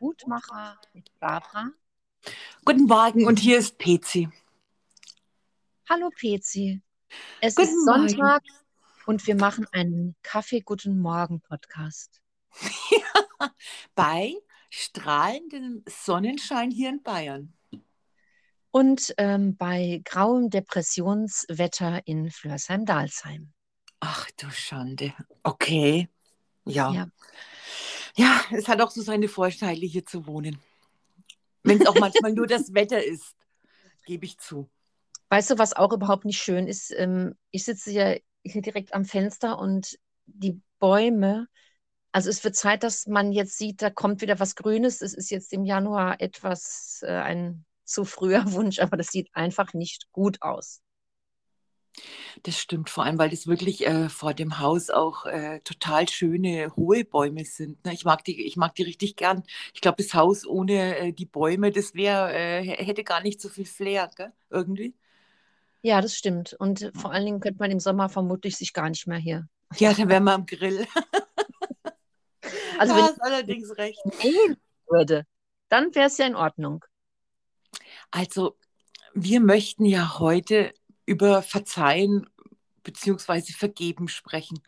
Gutmacher mit Barbara. Guten Morgen und hier ist Pezi. Hallo Pezi. Es Guten ist Morgen. Sonntag und wir machen einen Kaffee Guten Morgen Podcast. Bei strahlendem Sonnenschein hier in Bayern. Und ähm, bei grauem Depressionswetter in Flörsheim-Dalsheim. Ach du Schande. Okay. Ja. Ja. Ja. es hat auch so seine Vorteile, hier zu wohnen. Wenn es auch manchmal nur das Wetter ist, gebe ich zu. Weißt du, was auch überhaupt nicht schön ist? Ähm, ich sitze ja hier direkt am Fenster und die Bäume, also es wird Zeit, dass man jetzt sieht, da kommt wieder was Grünes. Es ist jetzt im Januar etwas äh, ein zu früher Wunsch, aber das sieht einfach nicht gut aus. Das stimmt, vor allem, weil das wirklich äh, vor dem Haus auch äh, total schöne, hohe Bäume sind. Ne? Ich mag die, ich mag die richtig gern. Ich glaube, das Haus ohne äh, die Bäume, das wäre, äh, hätte gar nicht so viel Flair, gell? irgendwie. Ja, das stimmt. Und vor allen Dingen könnte man im Sommer vermutlich sich gar nicht mehr hier. Ja, dann wären wir am Grill. Also du wenn hast allerdings recht. würde, dann wäre es ja in Ordnung. Also, wir möchten ja heute über Verzeihen bzw. Vergeben sprechen.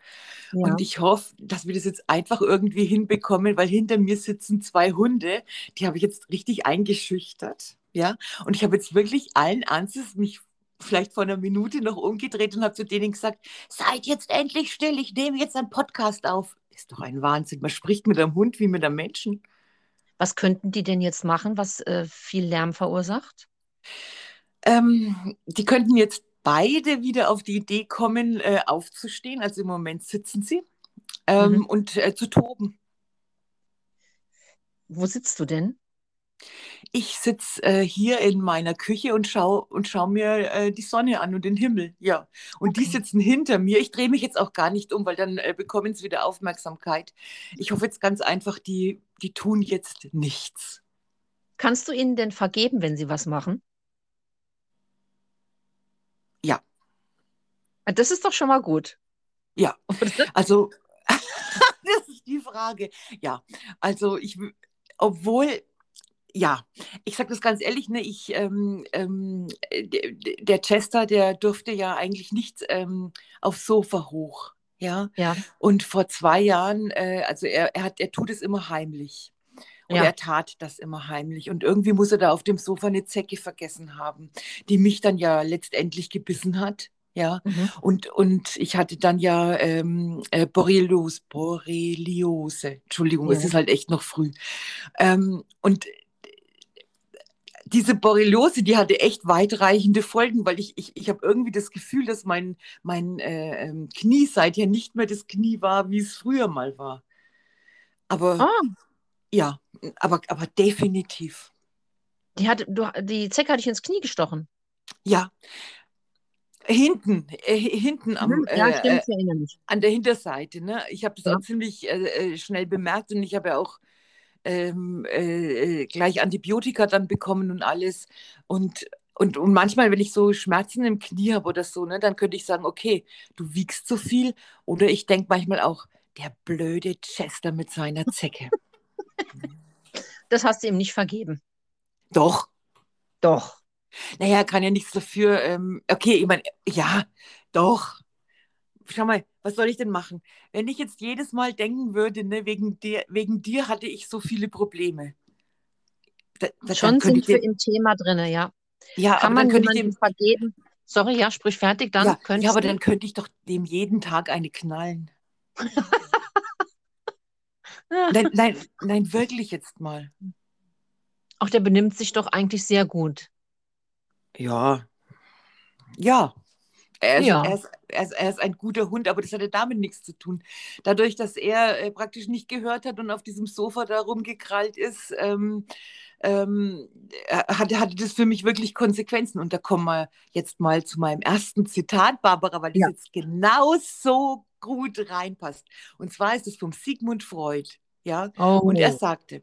Ja. Und ich hoffe, dass wir das jetzt einfach irgendwie hinbekommen, weil hinter mir sitzen zwei Hunde, die habe ich jetzt richtig eingeschüchtert. Ja, und ich habe jetzt wirklich allen Ernstes mich vielleicht vor einer Minute noch umgedreht und habe zu denen gesagt, seid jetzt endlich still, ich nehme jetzt einen Podcast auf. Ist doch ein Wahnsinn. Man spricht mit einem Hund wie mit einem Menschen. Was könnten die denn jetzt machen, was äh, viel Lärm verursacht? Ähm, die könnten jetzt beide wieder auf die Idee kommen, äh, aufzustehen. Also im Moment sitzen sie ähm, Mhm. und äh, zu toben. Wo sitzt du denn? Ich sitze äh, hier in meiner Küche und schaue und schau mir äh, die Sonne an und den Himmel. Ja. Und die Okay. sitzen hinter mir. Ich drehe mich jetzt auch gar nicht um, weil dann äh, bekommen sie wieder Aufmerksamkeit. Ich hoffe jetzt ganz einfach, die, die tun jetzt nichts. Kannst du ihnen denn vergeben, wenn sie was machen? Ja. Ah, Das ist doch schon mal gut. Ja. Also, das ist die Frage. Ja, also ich, obwohl, ja, ich sage das ganz ehrlich, ne, ich, ähm, ähm, der Chester, der durfte ja eigentlich nicht ähm, aufs Sofa hoch. Ja, Ja, und vor zwei Jahren, äh, also er, er hat, er tut es immer heimlich. Und Ja. er tat das immer heimlich. Und irgendwie muss er da auf dem Sofa eine Zecke vergessen haben, die mich dann ja letztendlich gebissen hat. Ja, mhm. und, und ich hatte dann ja ähm, äh, Borrelios, Borreliose. Entschuldigung, es Ja. ist halt echt noch früh. Ähm, und diese Borreliose, die hatte echt weitreichende Folgen, weil ich, ich, ich habe irgendwie das Gefühl, dass mein, mein äh, ähm, Knie seither nicht mehr das Knie war, wie es früher mal war. Aber Ah, ja, aber, aber definitiv. die hat, du, die Zecke hat dich ins Knie gestochen. Ja. Hinten, äh, hinten am, Mhm. Ja, äh, äh, an der Hinterseite. Ne? Ich habe das Ja. auch ziemlich äh, äh, schnell bemerkt und ich habe ja auch ähm, äh, äh, gleich Antibiotika dann bekommen und alles. Und, und, und manchmal, wenn ich so Schmerzen im Knie habe oder so, ne, dann könnte ich sagen, okay, du wiegst zu viel. Oder ich denke manchmal auch, der blöde Chester mit seiner Zecke. Das hast du ihm nicht vergeben. Doch. Doch. Naja, kann ja nichts dafür. Ähm, okay, ich meine, ja, doch. Schau mal, was soll ich denn machen? Wenn ich jetzt jedes Mal denken würde, ne, wegen dir, wegen dir hatte ich so viele Probleme. Da, da, Schon sind wir im Thema drin, ja. ja, Kann aber man dann könnte ich dem, vergeben? Sorry, ja, sprich fertig, dann ja, ja, aber dann könnte ich doch dem jeden Tag eine knallen. Nein, nein, nein, wirklich jetzt mal. Auch der benimmt sich doch eigentlich sehr gut. Ja, ja. Er ist, Ja. er, ist, er, ist, er ist ein guter Hund, aber das hatte damit nichts zu tun. Dadurch, dass er äh, praktisch nicht gehört hat und auf diesem Sofa da rumgekrallt ist, ähm, ähm, äh, hatte, hatte das für mich wirklich Konsequenzen. Und da kommen wir jetzt mal zu meinem ersten Zitat, Barbara, weil das Ja. jetzt genau so gut reinpasst. Und zwar ist es vom Sigmund Freud. Ja? Und er Oh. sagte,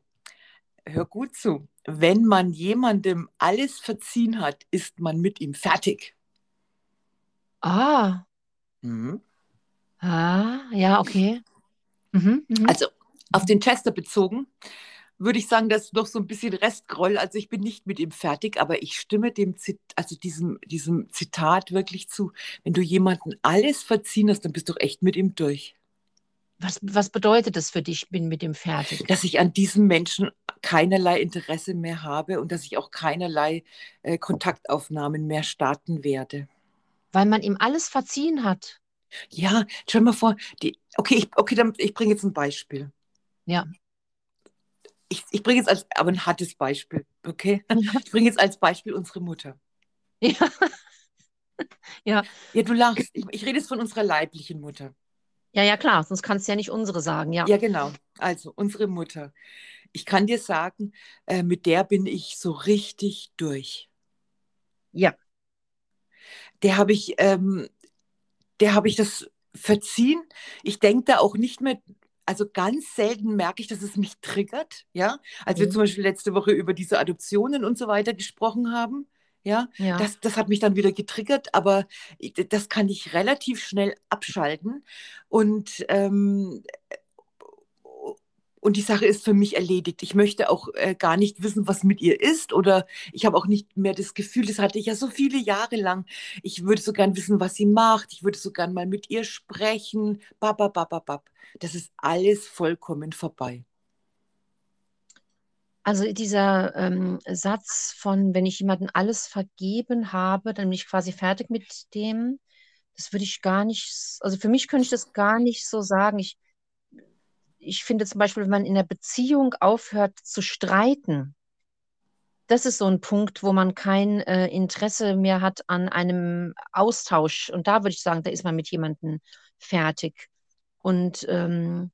hör gut zu, wenn man jemandem alles verziehen hat, ist man mit ihm fertig. Ah. Mhm. Ah, ja, okay. Mhm, mhm. Also auf den Chester bezogen. Würde ich sagen, das ist noch so ein bisschen Restgroll. Also ich bin nicht mit ihm fertig, aber ich stimme dem Zit also diesem, diesem Zitat wirklich zu. Wenn du jemanden alles verziehen hast, dann bist du echt mit ihm durch. Was, was bedeutet das für dich, bin mit ihm fertig? Dass ich an diesem Menschen keinerlei Interesse mehr habe und dass ich auch keinerlei äh, Kontaktaufnahmen mehr starten werde. Weil man ihm alles verziehen hat. Ja, stell mal vor, die, okay, ich, okay, dann, ich bringe jetzt ein Beispiel. Ja. Ich, ich bringe jetzt als, aber ein hartes Beispiel, okay? Ich bringe jetzt als Beispiel unsere Mutter. Ja. ja. Ja, du lachst. Ich, ich rede jetzt von unserer leiblichen Mutter. Ja, ja, klar, sonst kannst du ja nicht unsere sagen, ja. Ja, genau. Also unsere Mutter. Ich kann dir sagen, äh, mit der bin ich so richtig durch. Ja. Der habe ich, ähm, der habe ich das verziehen. Ich denke da auch nicht mehr, also ganz selten merke ich, dass es mich triggert. Ja, als mhm. wir zum Beispiel letzte Woche über diese Adoptionen und so weiter gesprochen haben. Ja, ja. Das, das hat mich dann wieder getriggert, aber das kann ich relativ schnell abschalten. Und ähm, und die Sache ist für mich erledigt. Ich möchte auch äh, gar nicht wissen, was mit ihr ist oder ich habe auch nicht mehr das Gefühl, das hatte ich ja so viele Jahre lang. Ich würde so gern wissen, was sie macht. Ich würde so gern mal mit ihr sprechen. Bababababab. Das ist alles vollkommen vorbei. Also dieser ähm, Satz von, wenn ich jemandem alles vergeben habe, dann bin ich quasi fertig mit dem. Das würde ich gar nicht, also für mich könnte ich das gar nicht so sagen. Ich, ich finde zum Beispiel, wenn man in der Beziehung aufhört zu streiten, das ist so ein Punkt, wo man kein äh, Interesse mehr hat an einem Austausch. Und da würde ich sagen, da ist man mit jemandem fertig. Und ähm,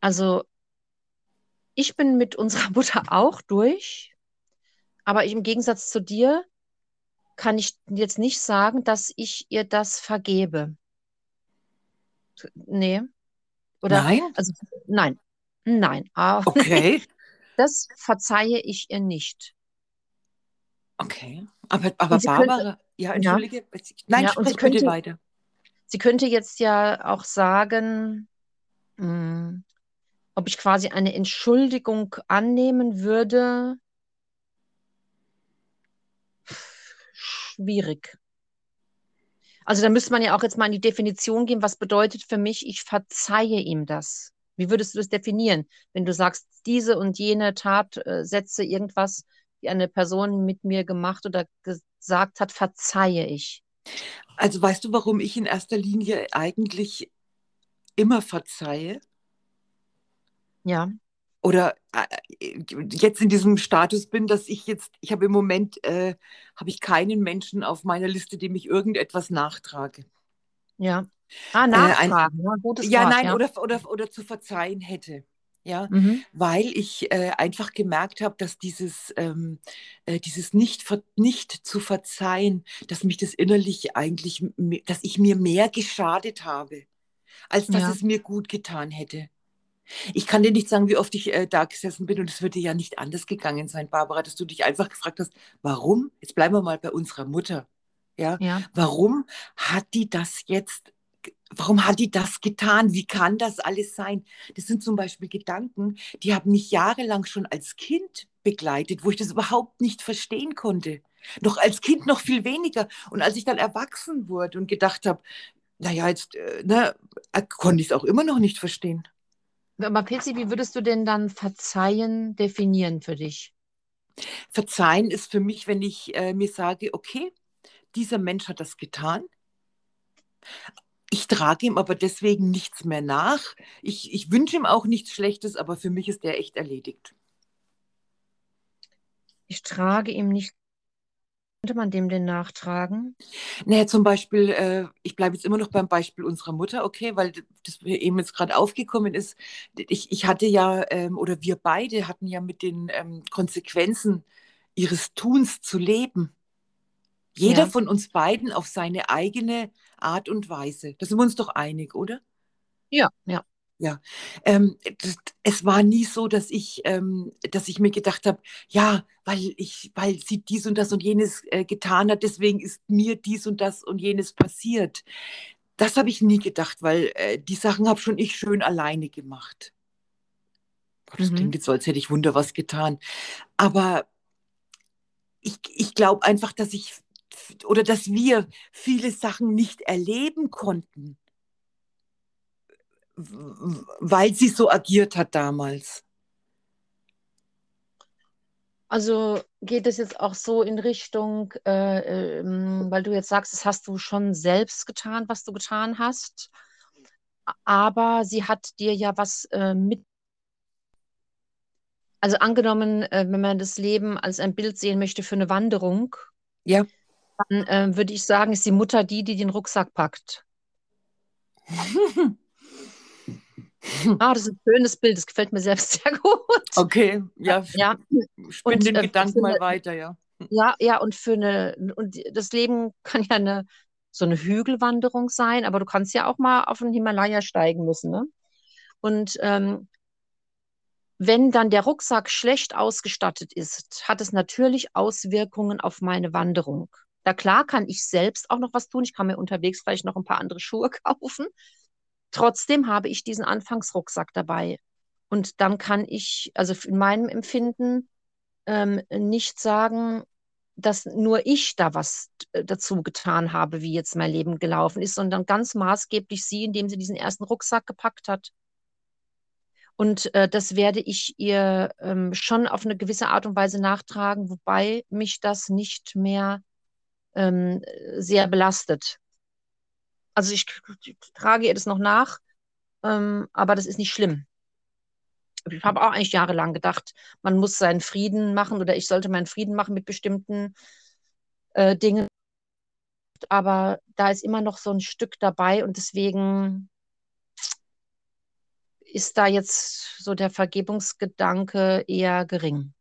also ich bin mit unserer Mutter auch durch, aber ich, im Gegensatz zu dir kann ich jetzt nicht sagen, dass ich ihr das vergebe. Nee, oder, nein? Also, nein, nein. Okay. Das verzeihe ich ihr nicht. Okay. Aber, aber Barbara, könnte, ja, entschuldige. Ja, nein, ja, sprich könnte, bitte weiter. Sie könnte jetzt ja auch sagen, mh, hm, ob ich quasi eine Entschuldigung annehmen würde. Schwierig. Also da müsste man ja auch jetzt mal in die Definition gehen, was bedeutet für mich, ich verzeihe ihm das. Wie würdest du das definieren, wenn du sagst, diese und jene Tatsätze, irgendwas, die eine Person mit mir gemacht oder gesagt hat, verzeihe ich? Also weißt du, warum ich in erster Linie eigentlich immer verzeihe? Ja oder äh, jetzt in diesem Status bin, dass ich jetzt, ich habe im Moment, äh, habe ich keinen Menschen auf meiner Liste, dem ich irgendetwas nachtrage. Ja. Ah, nachtragen, äh, ein, ja, gutes ja, Wort, nein, ja. Oder, oder, oder zu verzeihen hätte. Ja, mhm. weil ich äh, einfach gemerkt habe, dass dieses, ähm, äh, dieses nicht, nicht zu verzeihen, dass mich das innerlich eigentlich, dass ich mir mehr geschadet habe, als dass ja. es mir gut getan hätte. Ich kann dir nicht sagen, wie oft ich äh, da gesessen bin und es würde ja nicht anders gegangen sein, Barbara, dass du dich einfach gefragt hast, warum? Jetzt bleiben wir mal bei unserer Mutter. Ja? ja. Warum hat die das jetzt warum hat die das getan? Wie kann das alles sein? Das sind zum Beispiel Gedanken, die haben mich jahrelang schon als Kind begleitet, wo ich das überhaupt nicht verstehen konnte. Noch als Kind noch viel weniger. Und als ich dann erwachsen wurde und gedacht habe, naja, jetzt äh, ne, äh, konnte ich es auch immer noch nicht verstehen. Aber Pilzi, wie würdest du denn dann Verzeihen definieren für dich? Verzeihen ist für mich, wenn ich äh, mir sage, okay, dieser Mensch hat das getan. Ich trage ihm aber deswegen nichts mehr nach. Ich, ich wünsche ihm auch nichts Schlechtes, aber für mich ist der echt erledigt. Ich trage ihm nichts könnte man dem denn nachtragen? Naja, zum Beispiel, äh, ich bleibe jetzt immer noch beim Beispiel unserer Mutter, okay, weil das eben jetzt gerade aufgekommen ist. Ich, ich hatte ja, ähm, oder wir beide hatten ja mit den ähm, Konsequenzen ihres Tuns zu leben. Jeder ja. von uns beiden auf seine eigene Art und Weise. Da sind wir uns doch einig, oder? Ja, ja. Ja, ähm, das, es war nie so, dass ich, ähm, dass ich mir gedacht habe, ja, weil ich, weil sie dies und das und jenes äh, getan hat, deswegen ist mir dies und das und jenes passiert. Das habe ich nie gedacht, weil äh, die Sachen habe schon ich schön alleine gemacht. Das mhm. klingt jetzt so, als hätte ich Wunder was getan. Aber ich, ich glaube einfach, dass ich oder dass wir viele Sachen nicht erleben konnten, weil sie so agiert hat damals. Also geht es jetzt auch so in Richtung, äh, äh, weil du jetzt sagst, das hast du schon selbst getan, was du getan hast, aber sie hat dir ja was äh, mit. Also angenommen, äh, wenn man das Leben als ein Bild sehen möchte für eine Wanderung, ja. dann äh, würde ich sagen, ist die Mutter die, die den Rucksack packt. Ah, das ist ein schönes Bild, das gefällt mir selbst sehr gut. Okay, ja. ja. Spinn und, den äh, Gedanken mal weiter, ja. Ja, ja, und für eine, und das Leben kann ja eine, so eine Hügelwanderung sein, aber du kannst ja auch mal auf den Himalaya steigen müssen, ne? Und ähm, wenn dann der Rucksack schlecht ausgestattet ist, hat es natürlich Auswirkungen auf meine Wanderung. Da klar kann ich selbst auch noch was tun. Ich kann mir unterwegs vielleicht noch ein paar andere Schuhe kaufen. Trotzdem habe ich diesen Anfangsrucksack dabei. Und dann kann ich, also in meinem Empfinden, ähm, nicht sagen, dass nur ich da was äh, dazu getan habe, wie jetzt mein Leben gelaufen ist, sondern ganz maßgeblich sie, indem sie diesen ersten Rucksack gepackt hat. Und äh, das werde ich ihr ähm, schon auf eine gewisse Art und Weise nachtragen, wobei mich das nicht mehr ähm, sehr belastet. Also ich, trage ihr das noch nach, ähm, aber das ist nicht schlimm. Ich habe auch eigentlich jahrelang gedacht, man muss seinen Frieden machen oder ich sollte meinen Frieden machen mit bestimmten äh, Dingen. Aber da ist immer noch so ein Stück dabei und deswegen ist da jetzt so der Vergebungsgedanke eher gering.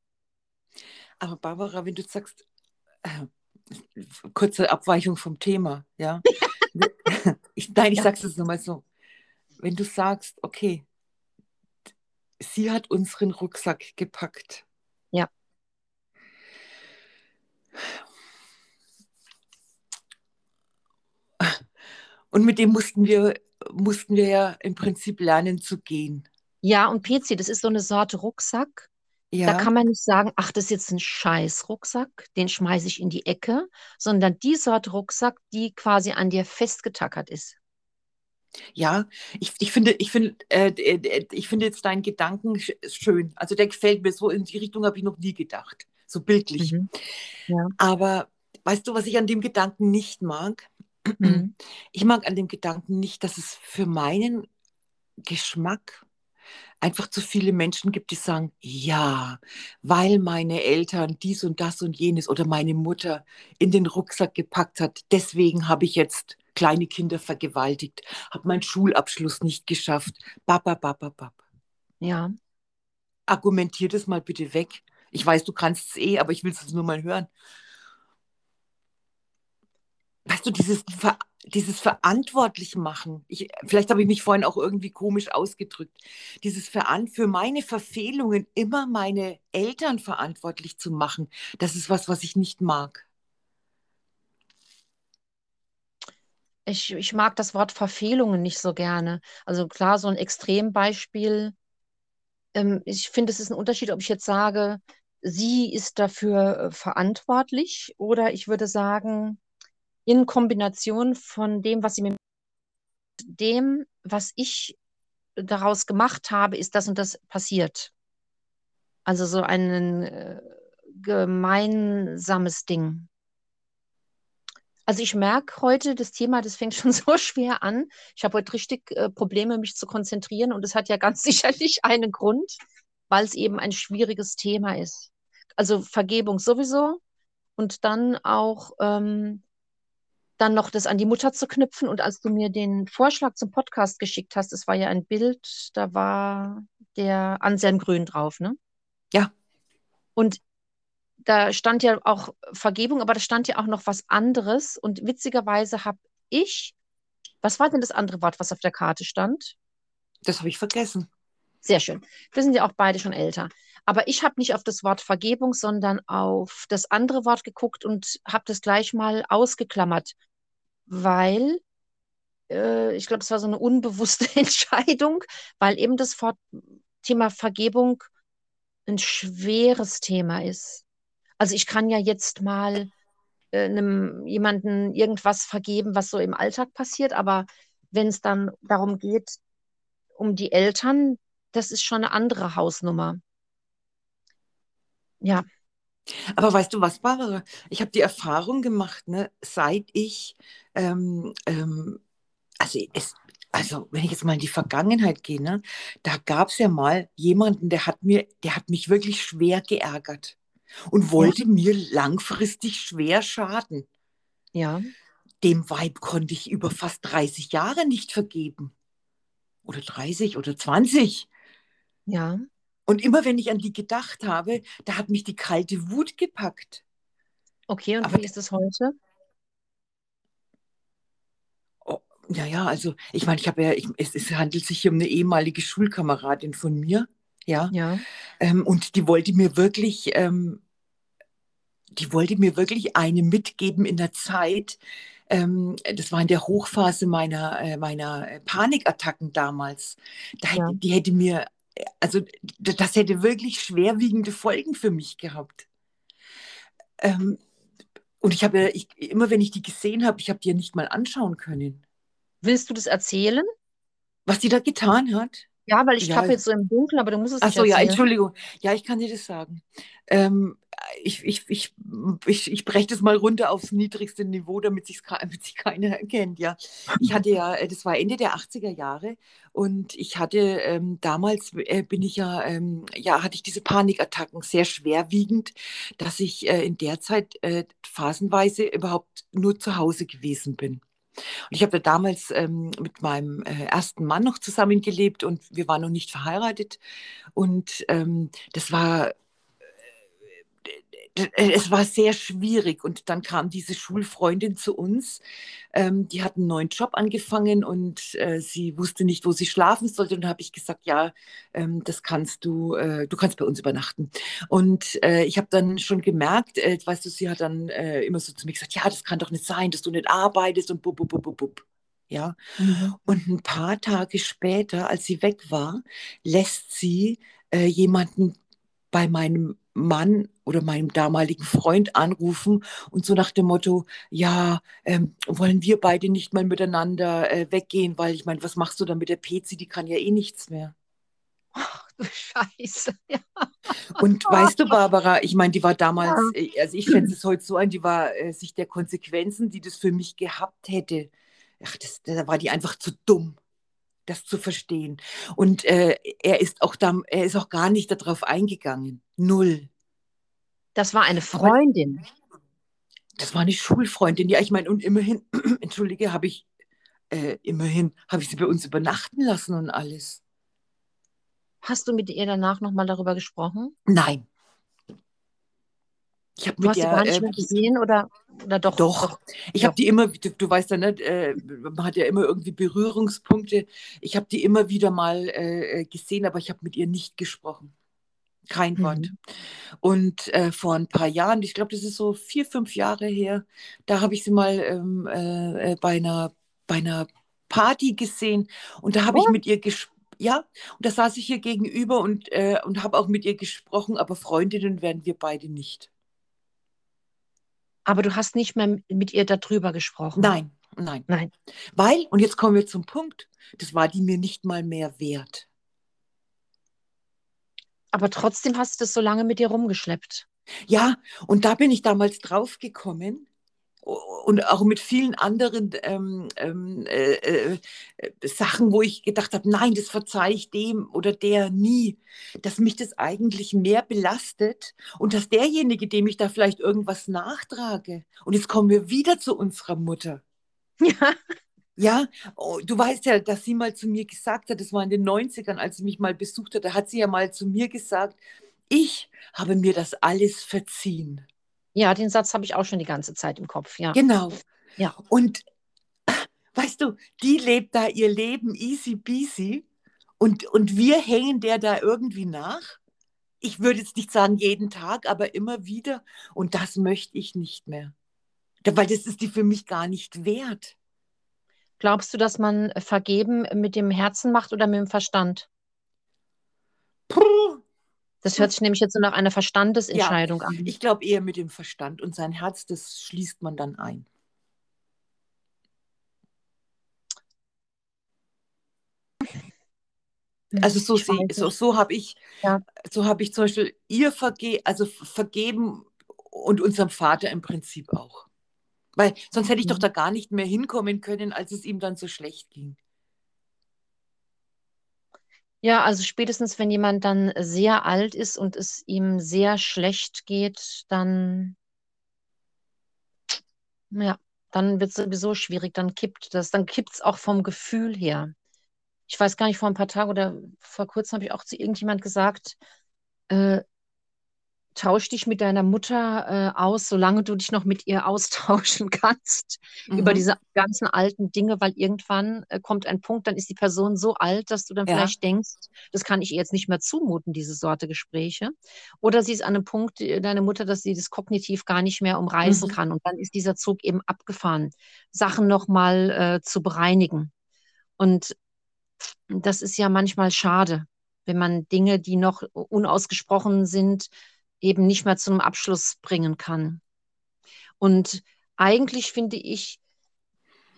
Aber Barbara, wenn du sagst, äh, kurze Abweichung vom Thema, ja. ich, nein, ich ja. sage es nochmal so. Wenn du sagst, okay, sie hat unseren Rucksack gepackt. Ja. Und mit dem mussten wir, mussten wir ja im Prinzip lernen zu gehen. Ja, und PC, das ist so eine Sorte Rucksack. Ja. Da kann man nicht sagen, ach, das ist jetzt ein Scheiß-Rucksack, den schmeiße ich in die Ecke, sondern die Sorte Rucksack, die quasi an dir festgetackert ist. Ja, ich, ich finde, ich finde, äh, äh, ich finde jetzt deinen Gedanken schön. Also der gefällt mir so in die Richtung habe ich noch nie gedacht, so bildlich. Mhm. Ja. Aber weißt du, was ich an dem Gedanken nicht mag? Mhm. Ich mag an dem Gedanken nicht, dass es für meinen Geschmack einfach zu viele Menschen gibt, die sagen, ja, weil meine Eltern dies und das und jenes oder meine Mutter in den Rucksack gepackt hat, deswegen habe ich jetzt kleine Kinder vergewaltigt, habe meinen Schulabschluss nicht geschafft. Bap, bap, bap, bap. Ja. Argumentier das mal bitte weg. Ich weiß, du kannst es eh, aber ich will es nur mal hören. Weißt du, dieses Ver dieses verantwortlich machen, ich, vielleicht habe ich mich vorhin auch irgendwie komisch ausgedrückt, dieses Veran für meine Verfehlungen immer meine Eltern verantwortlich zu machen, das ist was, was ich nicht mag. Ich, ich mag das Wort Verfehlungen nicht so gerne. Also klar, so ein Extrembeispiel. Ähm, ich finde, es ist ein Unterschied, ob ich jetzt sage, sie ist dafür äh, verantwortlich oder ich würde sagen, in Kombination von dem, was sie mit dem, was ich daraus gemacht habe, ist das und das passiert. Also so ein äh, gemeinsames Ding. Also ich merke heute, das Thema, das fängt schon so schwer an. Ich habe heute richtig äh, Probleme, mich zu konzentrieren und es hat ja ganz sicherlich einen Grund, weil es eben ein schwieriges Thema ist. Also Vergebung sowieso und dann auch ähm, dann noch das an die Mutter zu knüpfen. Und als du mir den Vorschlag zum Podcast geschickt hast, es war ja ein Bild, da war der Anselm Grün drauf, ne? Ja. Und da stand ja auch Vergebung, aber da stand ja auch noch was anderes. Und witzigerweise habe ich, was war denn das andere Wort, was auf der Karte stand? Das habe ich vergessen. Sehr schön. Wir sind ja auch beide schon älter. Aber ich habe nicht auf das Wort Vergebung, sondern auf das andere Wort geguckt und habe das gleich mal ausgeklammert weil äh, ich glaube, es war so eine unbewusste Entscheidung, weil eben das Thema Vergebung ein schweres Thema ist. Also ich kann ja jetzt mal äh, einem jemanden irgendwas vergeben, was so im Alltag passiert, aber wenn es dann darum geht, um die Eltern, das ist schon eine andere Hausnummer. Ja. Aber weißt du was, Barbara? Ich habe die Erfahrung gemacht, ne, seit ich, ähm, ähm, also es, also wenn ich jetzt mal in die Vergangenheit gehe, ne, da gab es ja mal jemanden, der hat mir, der hat mich wirklich schwer geärgert und wollte ja. mir langfristig schwer schaden. Ja. Dem Weib konnte ich über fast 30 Jahre nicht vergeben. Oder 30 oder 20. Ja. Und immer wenn ich an die gedacht habe, da hat mich die kalte Wut gepackt. Okay, und Aber wie ist es heute? Oh, ja, ja, also ich meine, ich habe ja, ich, es, es, handelt sich hier um eine ehemalige Schulkameradin von mir, ja. ja. Ähm, und die wollte mir wirklich, ähm, die wollte mir wirklich eine mitgeben in der Zeit. Ähm, das war in der Hochphase meiner, äh, meiner Panikattacken damals. Da, ja. Die hätte mir also das hätte wirklich schwerwiegende Folgen für mich gehabt. Ähm, und ich habe ja, ich, immer wenn ich die gesehen habe, ich habe die ja nicht mal anschauen können. Willst du das erzählen? Was die da getan hat? Ja, weil ich ja. tappe jetzt so im Dunkeln, aber du musst es Ach so, ja, Entschuldigung. Ja, ich kann dir das sagen. Ähm, ich, ich, ich, ich, ich breche das mal runter aufs niedrigste Niveau, damit, damit sich keiner erkennt. Ja. Ich hatte ja, äh, das war Ende der 80er Jahre und ich hatte ähm, damals, äh, bin ich ja, ähm, ja, hatte ich diese Panikattacken sehr schwerwiegend, dass ich äh, in der Zeit äh, phasenweise überhaupt nur zu Hause gewesen bin. Und ich habe da damals ähm, mit meinem äh, ersten Mann noch zusammengelebt und wir waren noch nicht verheiratet. Und ähm, das war es war sehr schwierig und dann kam diese Schulfreundin zu uns. Ähm, die hat einen neuen Job angefangen und äh, sie wusste nicht, wo sie schlafen sollte. Und dann habe ich gesagt, ja, ähm, das kannst du, äh, du kannst bei uns übernachten. Und äh, ich habe dann schon gemerkt, äh, weißt du, sie hat dann äh, immer so zu mir gesagt, ja, das kann doch nicht sein, dass du nicht arbeitest und bub, bub, bub, bub. Ja. Mhm. Und ein paar Tage später, als sie weg war, lässt sie jemanden bei meinem Mann oder meinem damaligen Freund anrufen und so nach dem Motto, ja, ähm, wollen wir beide nicht mal miteinander äh, weggehen, weil ich meine, was machst du dann mit der Pezi, die kann ja eh nichts mehr. Ach du Scheiße. Ja. Und weißt du, Barbara, ich meine, die war damals, ja. Äh, also ich schätze es heute so ein, die war äh, sich der Konsequenzen, die das für mich gehabt hätte, ach, das, da war die einfach zu dumm das zu verstehen. Und äh, er ist auch da, er ist auch gar nicht darauf eingegangen. Null. Das war eine Freundin. Das war eine Schulfreundin. Ja, ich meine, und immerhin, entschuldige, habe ich, äh, immerhin habe ich sie bei uns übernachten lassen und alles. Hast du mit ihr danach nochmal darüber gesprochen? Nein. Ich habe mit hast sie gar nicht äh, mehr gesehen oder, oder doch? Doch. doch. Ich habe die immer, du, du, weißt ja nicht, äh, man hat ja immer irgendwie Berührungspunkte. Ich habe die immer wieder mal äh, äh gesehen, aber ich habe mit ihr nicht gesprochen. Kein mhm. Wort. Und äh, vor ein paar Jahren, ich glaube, das ist so vier, fünf Jahre her, da habe ich sie mal ähm, äh, bei, einer, bei einer Party gesehen und da habe oh. ich mit ihr gesprochen. Ja, und da saß ich hier gegenüber und, äh, und habe auch mit ihr gesprochen, aber Freundinnen werden wir beide nicht. Aber du hast nicht mehr mit ihr darüber gesprochen. Nein, nein. Nein. Weil, und jetzt kommen wir zum Punkt, das war die mir nicht mal mehr wert. Aber trotzdem hast du das so lange mit dir rumgeschleppt. Ja, und da bin ich damals drauf gekommen, und auch mit vielen anderen ähm, ähm, äh, äh, Sachen, wo ich gedacht habe, nein, das verzeihe ich dem oder der nie, dass mich das eigentlich mehr belastet und dass derjenige, dem ich da vielleicht irgendwas nachtrage, und jetzt kommen wir wieder zu unserer Mutter. Ja. Ja, oh, du weißt ja, dass sie mal zu mir gesagt hat, das war in den 90ern, als sie mich mal besucht hat, da hat sie ja mal zu mir gesagt, ich habe mir das alles verziehen. Ja, den Satz habe ich auch schon die ganze Zeit im Kopf, ja. Genau. Ja. Und weißt du, die lebt da ihr Leben easy peasy und, und wir hängen der da irgendwie nach. Ich würde jetzt nicht sagen jeden Tag, aber immer wieder. Und das möchte ich nicht mehr. Weil das ist die für mich gar nicht wert. Glaubst du, dass man Vergeben mit dem Herzen macht oder mit dem Verstand? Puh. Das hört sich nämlich jetzt so nach einer Verstandesentscheidung ja, an. Ich glaube eher mit dem Verstand und sein Herz, das schließt man dann ein. Also so, sie, so, so habe ich, ja. so habe ich zum Beispiel ihr verge also vergeben und unserem Vater im Prinzip auch. Weil sonst hätte ich doch da gar nicht mehr hinkommen können, als es ihm dann so schlecht ging. Ja, also spätestens, wenn jemand dann sehr alt ist und es ihm sehr schlecht geht, dann, ja, dann wird es sowieso schwierig, dann kippt das, dann kippt es auch vom Gefühl her. Ich weiß gar nicht, vor ein paar Tagen oder vor kurzem habe ich auch zu irgendjemand gesagt, äh, tausch dich mit deiner Mutter äh, aus, solange du dich noch mit ihr austauschen kannst mhm. über diese ganzen alten Dinge, weil irgendwann äh, kommt ein Punkt, dann ist die Person so alt, dass du dann ja. vielleicht denkst, das kann ich ihr jetzt nicht mehr zumuten, diese Sorte Gespräche. Oder sie ist an einem Punkt, äh, deine Mutter, dass sie das kognitiv gar nicht mehr umreißen mhm. kann und dann ist dieser Zug eben abgefahren, Sachen nochmal äh, zu bereinigen. Und das ist ja manchmal schade, wenn man Dinge, die noch unausgesprochen sind, eben nicht mehr zum Abschluss bringen kann. Und eigentlich finde ich,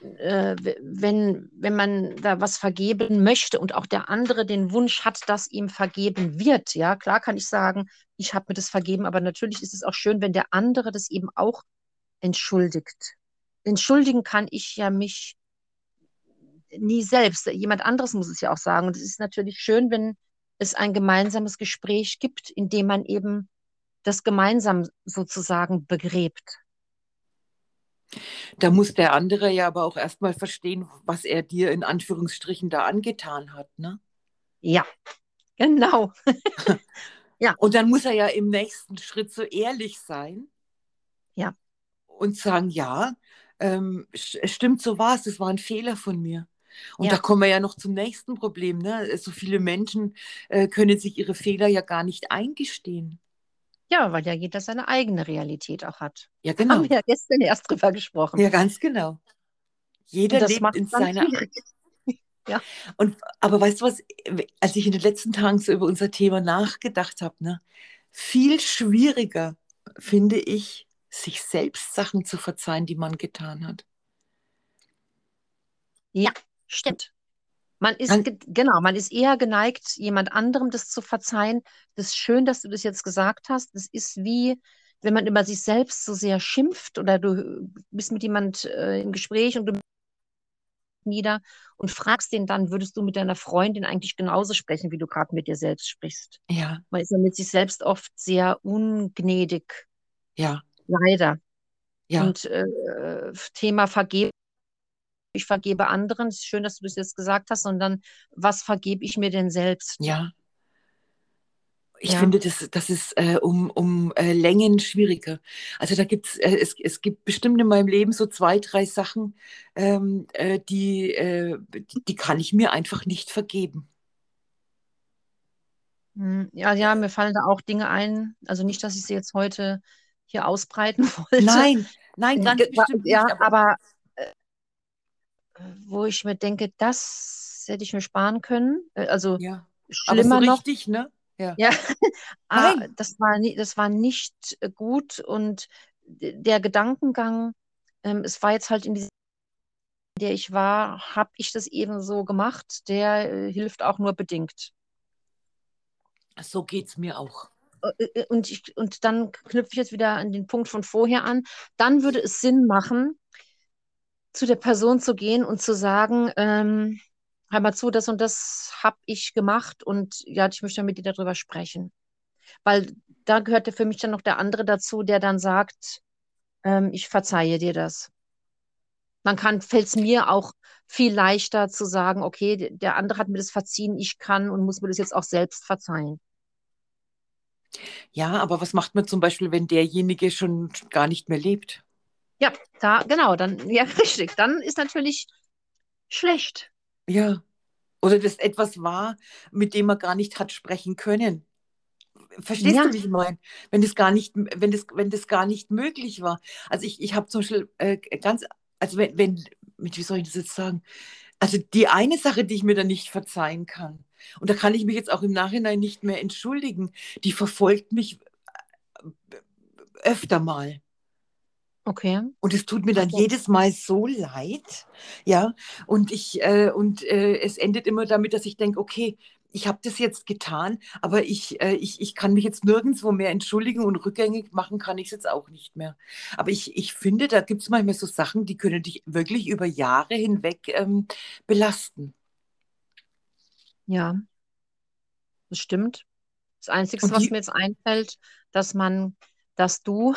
äh, wenn, wenn man da was vergeben möchte und auch der andere den Wunsch hat, dass ihm vergeben wird, ja, klar kann ich sagen, ich habe mir das vergeben, aber natürlich ist es auch schön, wenn der andere das eben auch entschuldigt. Entschuldigen kann ich ja mich nie selbst. Jemand anderes muss es ja auch sagen. Und es ist natürlich schön, wenn es ein gemeinsames Gespräch gibt, in dem man eben das gemeinsam sozusagen begräbt. Da muss der andere ja aber auch erstmal verstehen, was er dir in Anführungsstrichen da angetan hat, ne? Ja, genau. ja. Und dann muss er ja im nächsten Schritt so ehrlich sein. Ja. Und sagen, ja, ähm, stimmt, so war es, das war ein Fehler von mir. Und ja. da kommen wir ja noch zum nächsten Problem. Ne? So viele Menschen äh, können sich ihre Fehler ja gar nicht eingestehen. Ja, weil ja jeder seine eigene Realität auch hat. Ja, genau. Haben wir ja gestern erst drüber gesprochen. Ja, ganz genau. Jeder lebt in seiner. ja. Und, aber weißt du was, als ich in den letzten Tagen so über unser Thema nachgedacht habe, ne, viel schwieriger finde ich, sich selbst Sachen zu verzeihen, die man getan hat. Ja, stimmt. Man ist, Dann, genau, man ist eher geneigt, jemand anderem das zu verzeihen. Das ist schön, dass du das jetzt gesagt hast. Das ist wie, wenn man über sich selbst so sehr schimpft oder du bist mit jemand äh, im Gespräch und du nieder und fragst den dann, würdest du mit deiner Freundin eigentlich genauso sprechen, wie du gerade mit dir selbst sprichst? Ja. Man ist ja mit sich selbst oft sehr ungnädig. Ja. Leider. Ja. Und äh, Thema Vergebung ich vergebe anderen, es ist schön, dass du das jetzt gesagt hast, sondern was vergebe ich mir denn selbst? Ja. Ich ja. finde, das, das ist äh, um, um äh, Längen schwieriger. Also da gibt's, äh, es, es gibt bestimmt in meinem Leben so zwei, drei Sachen, ähm, äh, die, äh, die, die kann ich mir einfach nicht vergeben. Hm, ja, ja, mir fallen da auch Dinge ein. Also nicht, dass ich sie jetzt heute hier ausbreiten wollte. Nein, nein, ganz bestimmt ja, nicht. Aber, aber wo ich mir denke, das hätte ich mir sparen können. Äh, also ja. schlimmer so noch. Richtig, ne? Ja, ja. ah, das, war das war nicht äh, gut und der Gedankengang, ähm, es war jetzt halt in dieser, in der ich war, habe ich das eben so gemacht, der äh, hilft auch nur bedingt. So geht es mir auch. Äh, und, ich, und dann knüpfe ich jetzt wieder an den Punkt von vorher an. Dann würde es Sinn machen, zu der Person zu gehen und zu sagen, ähm, hör mal zu, das und das habe ich gemacht und ja, ich möchte mit dir darüber sprechen. Weil da gehört ja für mich dann noch der andere dazu, der dann sagt, ähm, ich verzeihe dir das. Man kann, fällt es mir auch viel leichter zu sagen, okay, der andere hat mir das verziehen, ich kann und muss mir das jetzt auch selbst verzeihen. Ja, aber was macht man zum Beispiel, wenn derjenige schon gar nicht mehr lebt? Ja, da, genau, dann, ja, richtig. Dann ist natürlich schlecht. Ja. Oder das etwas war, mit dem man gar nicht hat sprechen können. Verstehst ja. du, wie ich meine? Wenn das gar nicht, wenn das, wenn das gar nicht möglich war. Also ich, ich habe zum Beispiel äh, ganz, also wenn, wenn, wie soll ich das jetzt sagen? Also die eine Sache, die ich mir da nicht verzeihen kann, Und da kann ich mich jetzt auch im Nachhinein nicht mehr entschuldigen. Die verfolgt mich äh, öfter mal. Okay. Und es tut mir dann okay. jedes Mal so leid, ja. Und ich äh, und äh, es endet immer damit, dass ich denke, okay, ich habe das jetzt getan, aber ich, äh, ich, ich kann mich jetzt nirgendwo mehr entschuldigen und rückgängig machen kann ich es jetzt auch nicht mehr. Aber ich, ich finde, da gibt es manchmal so Sachen, die können dich wirklich über Jahre hinweg ähm, belasten. Ja, das stimmt. Das Einzige, was mir jetzt einfällt, dass man, dass du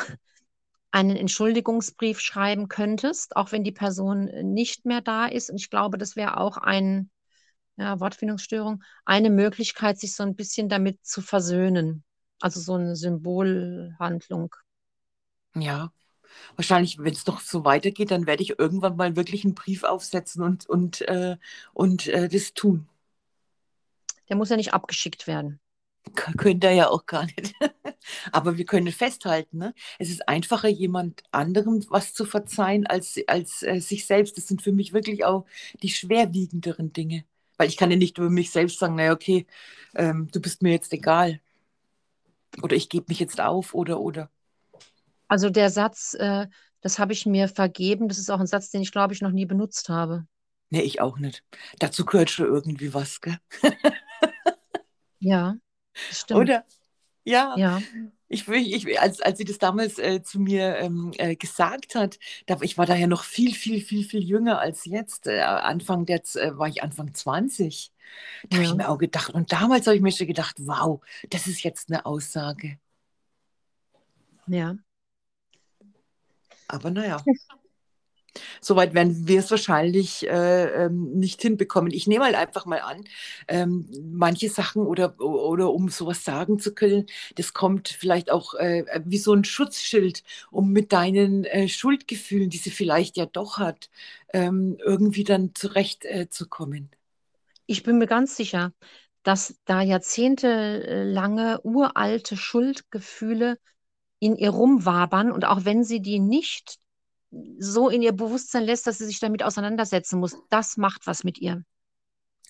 einen Entschuldigungsbrief schreiben könntest, auch wenn die Person nicht mehr da ist. Und ich glaube, das wäre auch ein, ja, Wortfindungsstörung, eine Möglichkeit, sich so ein bisschen damit zu versöhnen. Also so eine Symbolhandlung. Ja, wahrscheinlich, wenn es doch so weitergeht, dann werde ich irgendwann mal wirklich einen Brief aufsetzen und, und, äh, und äh, das tun. Der muss ja nicht abgeschickt werden. Könnte er ja auch gar nicht. Aber wir können festhalten, ne? es ist einfacher, jemand anderem was zu verzeihen, als, als äh, sich selbst. Das sind für mich wirklich auch die schwerwiegenderen Dinge. Weil ich kann ja nicht über mich selbst sagen, naja, okay, ähm, du bist mir jetzt egal. Oder ich gebe mich jetzt auf oder oder. Also der Satz, äh, das habe ich mir vergeben, das ist auch ein Satz, den ich, glaube ich, noch nie benutzt habe. Nee, ich auch nicht. Dazu gehört schon irgendwie was, gell? ja, stimmt. Oder? Ja. Ja. Ich, ich, als, als sie das damals äh, zu mir ähm, äh, gesagt hat, da, ich war da ja noch viel, viel, viel, viel jünger als jetzt. Äh, Anfang der, äh, war ich Anfang 20. Da ja. habe ich mir auch gedacht, und damals habe ich mir schon gedacht, wow, das ist jetzt eine Aussage. Ja. Aber naja. Soweit werden wir es wahrscheinlich äh, ähm, nicht hinbekommen. Ich nehme halt einfach mal an, ähm, manche Sachen oder, oder um sowas sagen zu können, das kommt vielleicht auch äh, wie so ein Schutzschild, um mit deinen äh, Schuldgefühlen, die sie vielleicht ja doch hat, ähm, irgendwie dann zurechtzukommen. Äh, ich bin mir ganz sicher, dass da jahrzehntelange uralte Schuldgefühle in ihr rumwabern und auch wenn sie die nicht so in ihr Bewusstsein lässt, dass sie sich damit auseinandersetzen muss. Das macht was mit ihr.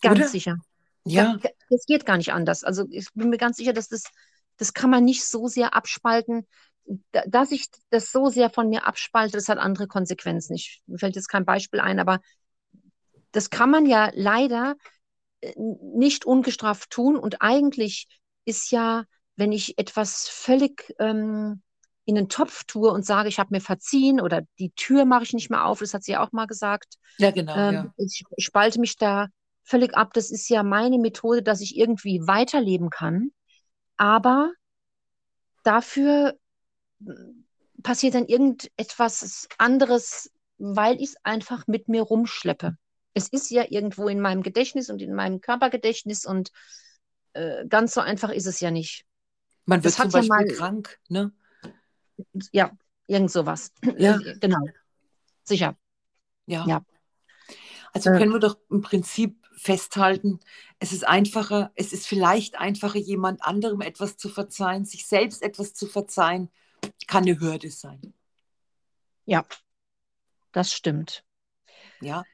Ganz Oder? sicher. Ja. Das geht gar nicht anders. Also ich bin mir ganz sicher, dass das, das kann man nicht so sehr abspalten. Dass ich das so sehr von mir abspalte, das hat andere Konsequenzen. Ich, mir fällt jetzt kein Beispiel ein, aber das kann man ja leider äh, nicht ungestraft tun. Und eigentlich ist ja, wenn ich etwas völlig ähm, in den Topf tue und sage, ich habe mir verziehen oder die Tür mache ich nicht mehr auf, das hat sie ja auch mal gesagt. Ja, genau. Ähm, ja. Ich spalte mich da völlig ab. Das ist ja meine Methode, dass ich irgendwie weiterleben kann. Aber dafür hm, passiert dann irgendetwas anderes, weil ich es einfach mit mir rumschleppe. Es ist ja irgendwo in meinem Gedächtnis und in meinem Körpergedächtnis und äh, ganz so einfach ist es ja nicht. Man wird das zum Beispiel ja mal, krank, ne? Ja, irgend sowas. Ja. Äh, genau. Sicher. Ja. ja. Also können wir doch im Prinzip festhalten, es ist einfacher, es ist vielleicht einfacher, jemand anderem etwas zu verzeihen, sich selbst etwas zu verzeihen, kann eine Hürde sein. Ja, das stimmt. Ja.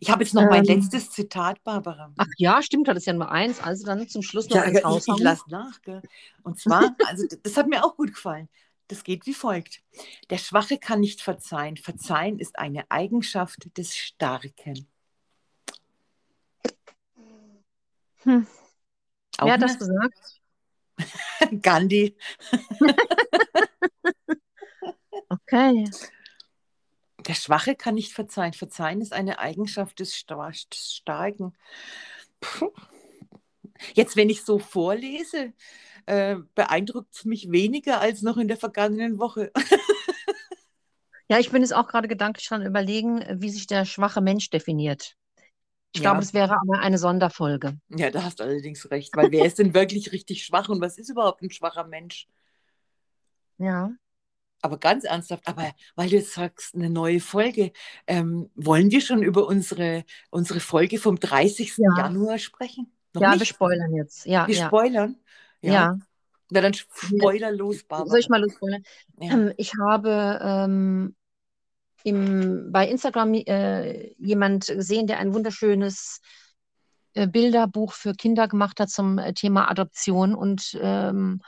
Ich habe jetzt noch ähm, mein letztes Zitat, Barbara. Ach ja, stimmt, das ist ja nur eins. Also dann zum Schluss noch ja, eins raus. Ich, ich lasse nach. Gell? Und zwar, also das hat mir auch gut gefallen. Das geht wie folgt. Der Schwache kann nicht verzeihen. Verzeihen ist eine Eigenschaft des Starken. Hm. Wer hat das gesagt? Gandhi. okay. Der Schwache kann nicht verzeihen. Verzeihen ist eine Eigenschaft des Starken. Puh. Jetzt, wenn ich so vorlese, äh, beeindruckt es mich weniger als noch in der vergangenen Woche. ja, ich bin jetzt auch gerade gedanklich dran überlegen, wie sich der schwache Mensch definiert. Ich ja. glaube, das wäre aber eine Sonderfolge. Ja, da hast du allerdings recht, weil wer ist denn wirklich richtig schwach und was ist überhaupt ein schwacher Mensch? Ja. Aber ganz ernsthaft, aber weil du jetzt sagst, eine neue Folge, ähm, wollen wir schon über unsere, unsere Folge vom 30. Ja. Januar sprechen? Noch ja, nicht? wir spoilern jetzt. Ja, wir ja. spoilern? Ja. ja. Na dann Spoiler los, Barbara. Soll ich mal spoilern? Ja. Ähm, ich habe ähm, im, bei Instagram äh, jemand gesehen, der ein wunderschönes äh, Bilderbuch für Kinder gemacht hat zum äh, Thema Adoption. Und ähm,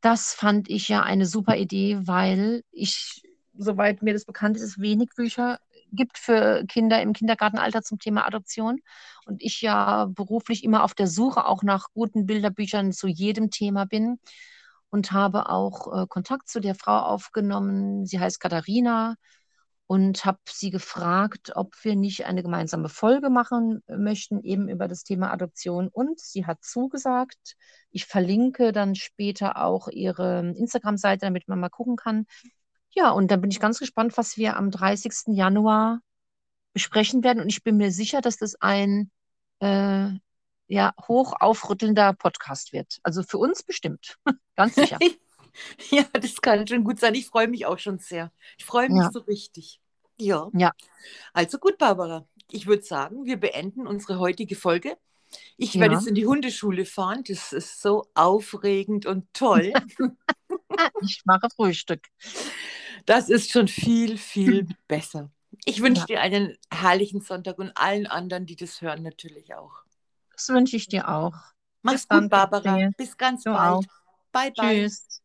das fand ich ja eine super Idee, weil ich, soweit mir das bekannt ist, wenig Bücher gibt für Kinder im Kindergartenalter zum Thema Adoption. Und ich ja beruflich immer auf der Suche auch nach guten Bilderbüchern zu jedem Thema bin und habe auch äh, Kontakt zu der Frau aufgenommen. Sie heißt Katharina und habe sie gefragt, ob wir nicht eine gemeinsame Folge machen möchten, eben über das Thema Adoption. Und sie hat zugesagt. Ich verlinke dann später auch ihre Instagram-Seite, damit man mal gucken kann. Ja, und dann bin ich ganz gespannt, was wir am 30. Januar besprechen werden. Und ich bin mir sicher, dass das ein äh, ja, hoch aufrüttelnder Podcast wird. Also für uns bestimmt. ganz sicher. Ja, das kann schon gut sein. Ich freue mich auch schon sehr. Ich freue mich ja. so richtig. Ja. Ja. Also gut, Barbara. Ich würde sagen, wir beenden unsere heutige Folge. Ich ja. werde jetzt in die Hundeschule fahren. Das ist so aufregend und toll. ich mache Frühstück. Das ist schon viel, viel besser. Ich wünsche ja. dir einen herrlichen Sonntag und allen anderen, die das hören, natürlich auch. Das wünsche ich dir auch. Mach's Bis gut, Barbara. Bis ganz du bald. Auch. Bye, bye. Tschüss.